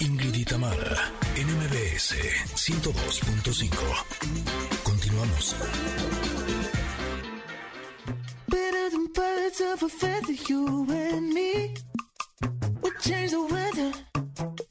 Ingrid y Tamara, NMBS 102.5. Continuamos. Better than birds of a feather, you and me. We change the weather.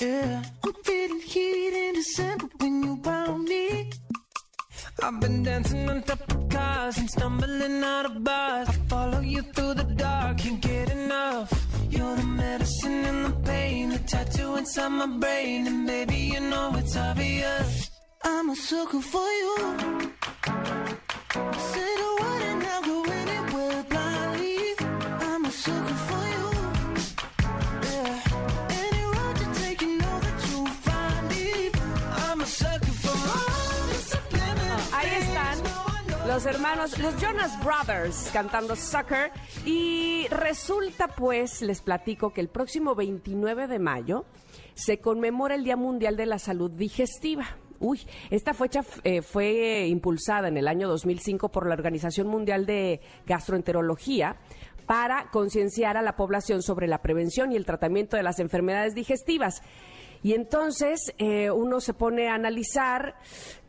Yeah, I'm feeling heat in December when you found me. I've been dancing on top of cars and stumbling out of bars. I follow you through the dark, can't get enough. You're the medicine and the pain, the tattoo inside my brain, and baby you know it's obvious. I'm a sucker for you. Say the word and I'll go anywhere blindly. I'm a sucker for you. Yeah. Any road you take, you know that you'll find me. I'm a sucker for all the subliminal Ahí están los hermanos, los Jonas Brothers cantando Sucker. Y resulta pues, les platico que el próximo 29 de mayo se conmemora el Día Mundial de la Salud Digestiva. Uy, esta fecha eh, fue impulsada en el año 2005 por la Organización Mundial de Gastroenterología para concienciar a la población sobre la prevención y el tratamiento de las enfermedades digestivas. Y entonces eh, uno se pone a analizar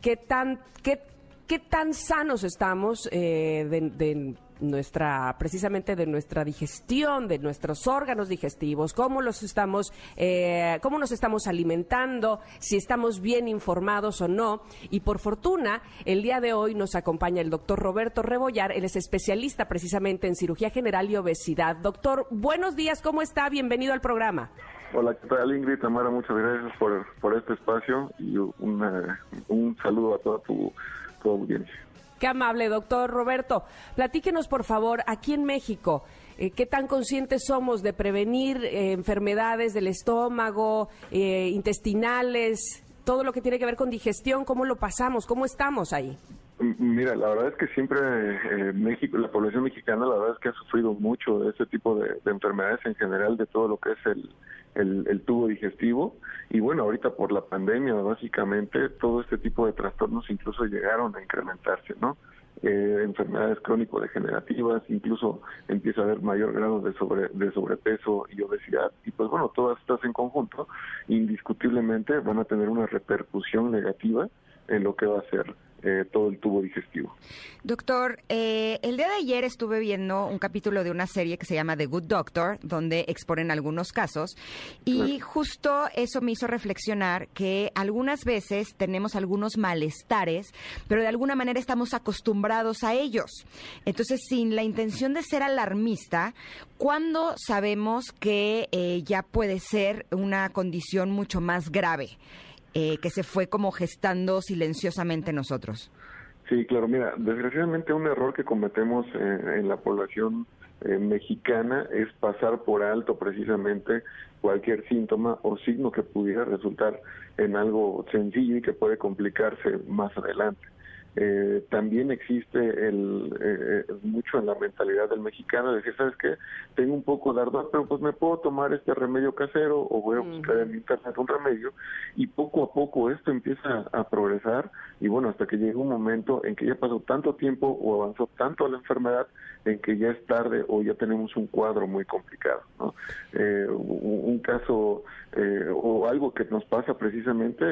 qué tan, qué, qué tan sanos estamos eh, de, nuestra, precisamente de nuestra digestión, de nuestros órganos digestivos, cómo los estamos, eh, cómo nos estamos alimentando, si estamos bien informados o no. Y por fortuna, el día de hoy nos acompaña el doctor Roberto Rebollar, él es especialista precisamente en cirugía general y obesidad. Doctor, buenos días, ¿cómo está? Bienvenido al programa. Hola, ¿qué tal Ingrid? Tamara, muchas gracias por, por este espacio y una- un saludo a toda tu audiencia. Qué amable, doctor Roberto. Platíquenos, por favor, aquí en México, eh, ¿qué tan conscientes somos de prevenir eh, enfermedades del estómago, eh, intestinales, todo lo que tiene que ver con digestión? ¿Cómo lo pasamos? ¿Cómo estamos ahí? Mira, la verdad es que siempre eh, México, la población mexicana, la verdad es que ha sufrido mucho de este tipo de enfermedades en general, de todo lo que es el, el, el tubo digestivo. Y bueno, ahorita por la pandemia, básicamente, todo este tipo de trastornos incluso llegaron a incrementarse, ¿no? Eh, enfermedades crónico-degenerativas, incluso empieza a haber mayor grado de, sobre, de sobrepeso y obesidad. Y pues bueno, todas estas en conjunto, indiscutiblemente van a tener una repercusión negativa en lo que va a ser eh, todo el tubo digestivo. Doctor, eh, el día de ayer estuve viendo un capítulo de una serie que se llama The Good Doctor, donde exponen algunos casos, y justo eso me hizo reflexionar que algunas veces tenemos algunos malestares, pero de alguna manera estamos acostumbrados a ellos. Entonces, sin la intención de ser alarmista, ¿cuándo sabemos que eh, ya puede ser una condición mucho más grave? Eh, que se fue como gestando silenciosamente en nosotros. Sí, claro, mira, desgraciadamente un error que cometemos en la población eh, mexicana es pasar por alto precisamente cualquier síntoma o signo que pudiera resultar en algo sencillo y que puede complicarse más adelante. Eh, también existe el, eh, eh, mucho en la mentalidad del mexicano de decir, ¿sabes qué? Tengo un poco de ardor, pero pues me puedo tomar este remedio casero o voy a buscar en internet un remedio y poco a poco esto empieza a progresar y bueno, hasta que llega un momento en que ya pasó tanto tiempo o avanzó tanto la enfermedad en que ya es tarde o ya tenemos un cuadro muy complicado, ¿no? Eh, un, caso eh, o algo que nos pasa precisamente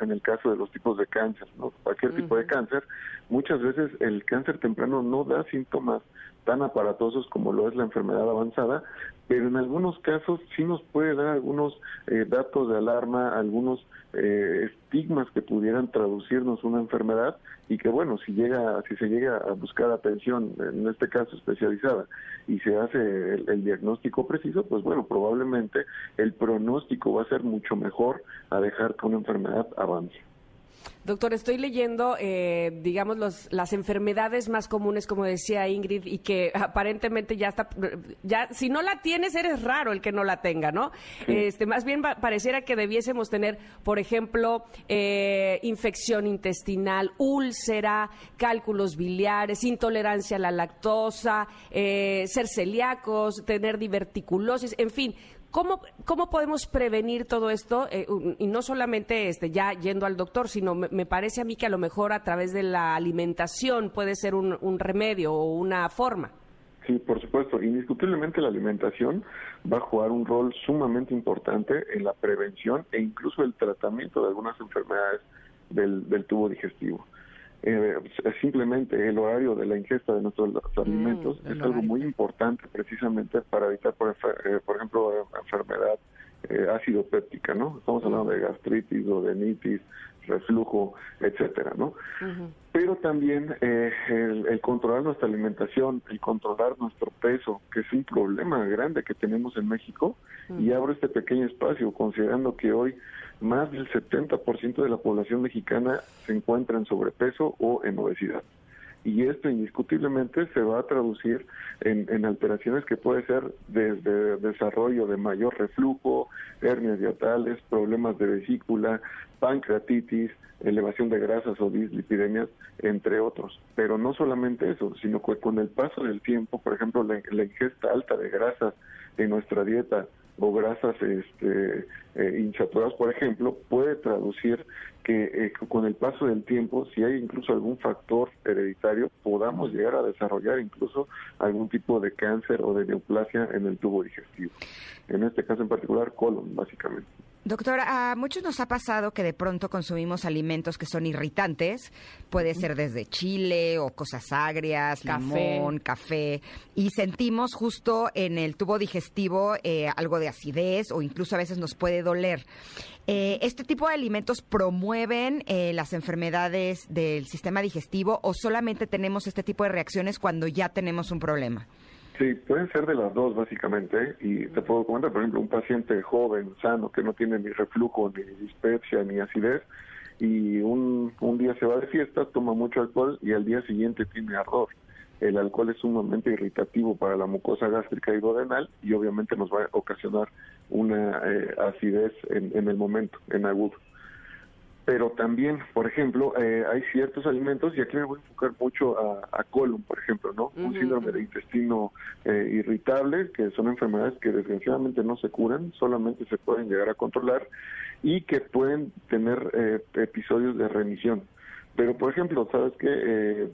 en el caso de los tipos de cáncer, ¿no? Cualquier tipo de cáncer, muchas veces el cáncer temprano no da síntomas tan aparatosos como lo es la enfermedad avanzada, pero en algunos casos sí nos puede dar algunos eh, datos de alarma, algunos eh, estigmas que pudieran traducirnos una enfermedad y que bueno, si llega, si se llega a buscar atención, en este caso especializada, y se hace el, el diagnóstico preciso, pues bueno, probablemente el pronóstico va a ser mucho mejor a dejar que una enfermedad avance. Doctor, estoy leyendo, eh, digamos, los, las enfermedades más comunes, como decía Ingrid, y que aparentemente ya está, ya si no la tienes, eres raro el que no la tenga, ¿no? Este, más bien pa- pareciera que debiésemos tener, por ejemplo, eh, infección intestinal, úlcera, cálculos biliares, intolerancia a la lactosa, eh, ser celíacos, tener diverticulosis, en fin. ¿Cómo, ¿Cómo podemos prevenir todo esto? Eh, y no solamente este, ya yendo al doctor, sino me, parece a mí que a lo mejor a través de la alimentación puede ser un, un remedio o una forma. Sí, por supuesto. Indiscutiblemente la alimentación va a jugar un rol sumamente importante en la prevención e incluso el tratamiento de algunas enfermedades del tubo digestivo. Eh, simplemente el horario de la ingesta de nuestros alimentos es algo muy importante precisamente para evitar, por, eh, por ejemplo, enfermedad eh, ácido péptica, ¿no? Estamos hablando de gastritis o de nitis, reflujo, etcétera, ¿no? Pero también eh, el, controlar nuestra alimentación, el controlar nuestro peso, que es un problema grande que tenemos en México, y abro este pequeño espacio considerando que hoy más del 70% de la población mexicana se encuentra en sobrepeso o en obesidad y esto indiscutiblemente se va a traducir en, alteraciones que puede ser desde desarrollo de mayor reflujo, hernias diatales, problemas de vesícula, pancreatitis, elevación de grasas o dislipidemias, entre otros. Pero no solamente eso, sino que con el paso del tiempo, por ejemplo, la ingesta alta de grasas en nuestra dieta o grasas este, eh, insaturadas, por ejemplo, puede traducir que eh, con el paso del tiempo, si hay incluso algún factor hereditario, podamos llegar a desarrollar incluso algún tipo de cáncer o de neoplasia en el tubo digestivo. En este caso en particular, colon, básicamente. Doctor, a muchos nos ha pasado que de pronto consumimos alimentos que son irritantes, puede ser desde chile o cosas agrias, limón, café, y sentimos justo en el tubo digestivo eh, algo de acidez o incluso a veces nos puede doler. Eh, ¿Este tipo de alimentos promueven eh, las enfermedades del sistema digestivo o solamente tenemos este tipo de reacciones cuando ya tenemos un problema? Sí, pueden ser de las dos básicamente y te puedo comentar, por ejemplo, un paciente joven, sano, que no tiene ni reflujo, ni dispepsia, ni acidez y un, un día se va de fiesta, toma mucho alcohol y al día siguiente tiene ardor. El alcohol es sumamente irritativo para la mucosa gástrica y duodenal y obviamente nos va a ocasionar una eh, acidez en, en el momento, en agudo pero también, por ejemplo, eh, hay ciertos alimentos, y aquí me voy a enfocar mucho a, colon, por ejemplo, ¿no? Un síndrome de intestino eh, irritable, que son enfermedades que desgraciadamente no se curan, solamente se pueden llegar a controlar y que pueden tener eh, episodios de remisión. Pero, por ejemplo, ¿sabes qué? Eh,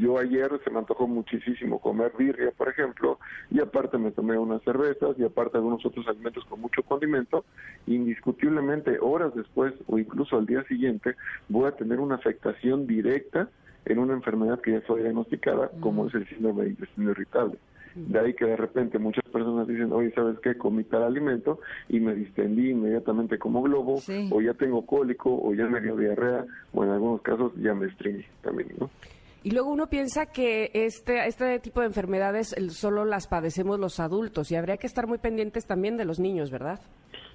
yo ayer se me antojó muchísimo comer birria, por ejemplo, y aparte me tomé unas cervezas y aparte algunos otros alimentos con mucho condimento. Indiscutiblemente, horas después o incluso al día siguiente, voy a tener una afectación directa en una enfermedad que ya fue diagnosticada, como es el síndrome de intestino irritable. De ahí que de repente muchas personas dicen, oye, ¿sabes qué? Comí tal alimento y me distendí inmediatamente como globo, o ya tengo cólico, o ya me dio diarrea, o en algunos casos ya me estreñí también, ¿no? Y luego uno piensa que este, este tipo de enfermedades solo las padecemos los adultos y habría que estar muy pendientes también de los niños, ¿verdad?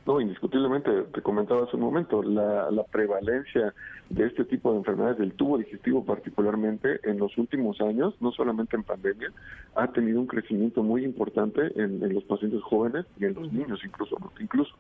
No, indiscutiblemente, te comentaba hace un momento, la, la prevalencia de este tipo de enfermedades del tubo digestivo particularmente en los últimos años, no solamente en pandemia, ha tenido un crecimiento muy importante en, en los pacientes jóvenes y en los niños incluso, incluso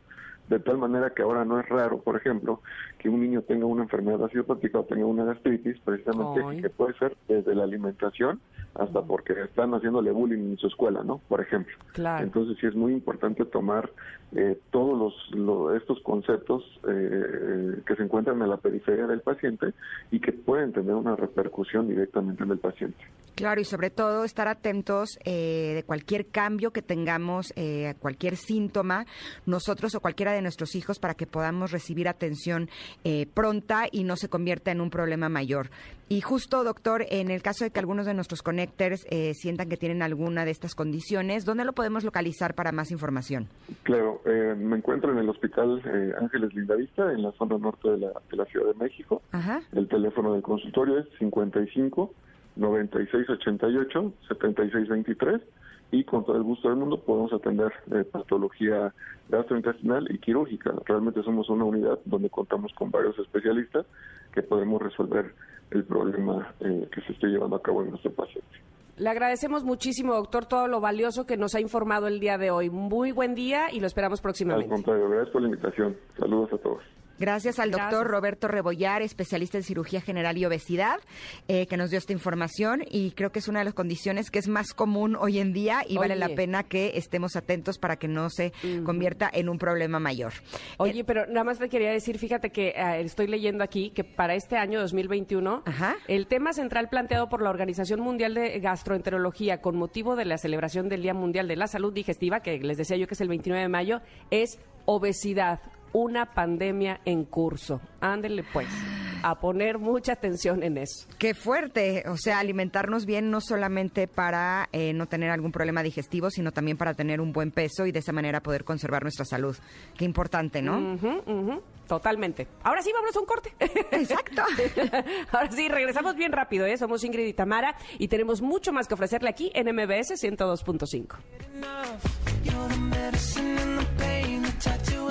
de tal manera que ahora no es raro, por ejemplo, que un niño tenga una enfermedad acidopática o tenga una gastritis, precisamente que puede ser desde la alimentación hasta porque están haciéndole bullying en su escuela, ¿no? Por ejemplo. Claro. Entonces sí es muy importante tomar eh, todos los, estos conceptos eh, que se encuentran en la periferia del paciente y que pueden tener una repercusión directamente en el paciente. Claro, y sobre todo estar atentos eh, de cualquier cambio que tengamos, eh, cualquier síntoma, nosotros o cualquiera de nuestros hijos, para que podamos recibir atención eh, pronta y no se convierta en un problema mayor. Y justo, doctor, en el caso de que algunos de nuestros connectors eh, sientan que tienen alguna de estas condiciones, ¿dónde lo podemos localizar para más información? Claro, eh, me encuentro en el Hospital eh, Ángeles Lindavista, en la zona norte de la, de la Ciudad de México. Ajá. El teléfono del consultorio es 55 9688 7623 y con todo el gusto del mundo podemos atender eh, patología gastrointestinal y quirúrgica. Realmente somos una unidad donde contamos con varios especialistas que podemos resolver el problema eh, que se esté llevando a cabo en nuestro paciente. Le agradecemos muchísimo, doctor, todo lo valioso que nos ha informado el día de hoy. Muy buen día y lo esperamos próximamente. Al contrario, gracias por la invitación. Saludos a todos. Gracias al doctor Gracias. Roberto Rebollar, especialista en cirugía general y obesidad, eh, que nos dio esta información y creo que es una de las condiciones que es más común hoy en día y vale la pena que estemos atentos para que no se convierta en un problema mayor. Oye, pero nada más te quería decir, fíjate que eh, estoy leyendo aquí que para este año 2021, Ajá. el tema central planteado por la Organización Mundial de Gastroenterología con motivo de la celebración del Día Mundial de la Salud Digestiva, que les decía yo que es el 29 de mayo, es obesidad, una pandemia en curso. Ándele pues, a poner mucha atención en eso. Qué fuerte, o sea, alimentarnos bien no solamente para eh, no tener algún problema digestivo, sino también para tener un buen peso y de esa manera poder conservar nuestra salud. Qué importante, ¿no? Totalmente. Ahora sí, vámonos a un corte. Exacto. Ahora sí, regresamos bien rápido, ¿eh? Somos Ingrid y Tamara y tenemos mucho más que ofrecerle aquí en MBS 102.5.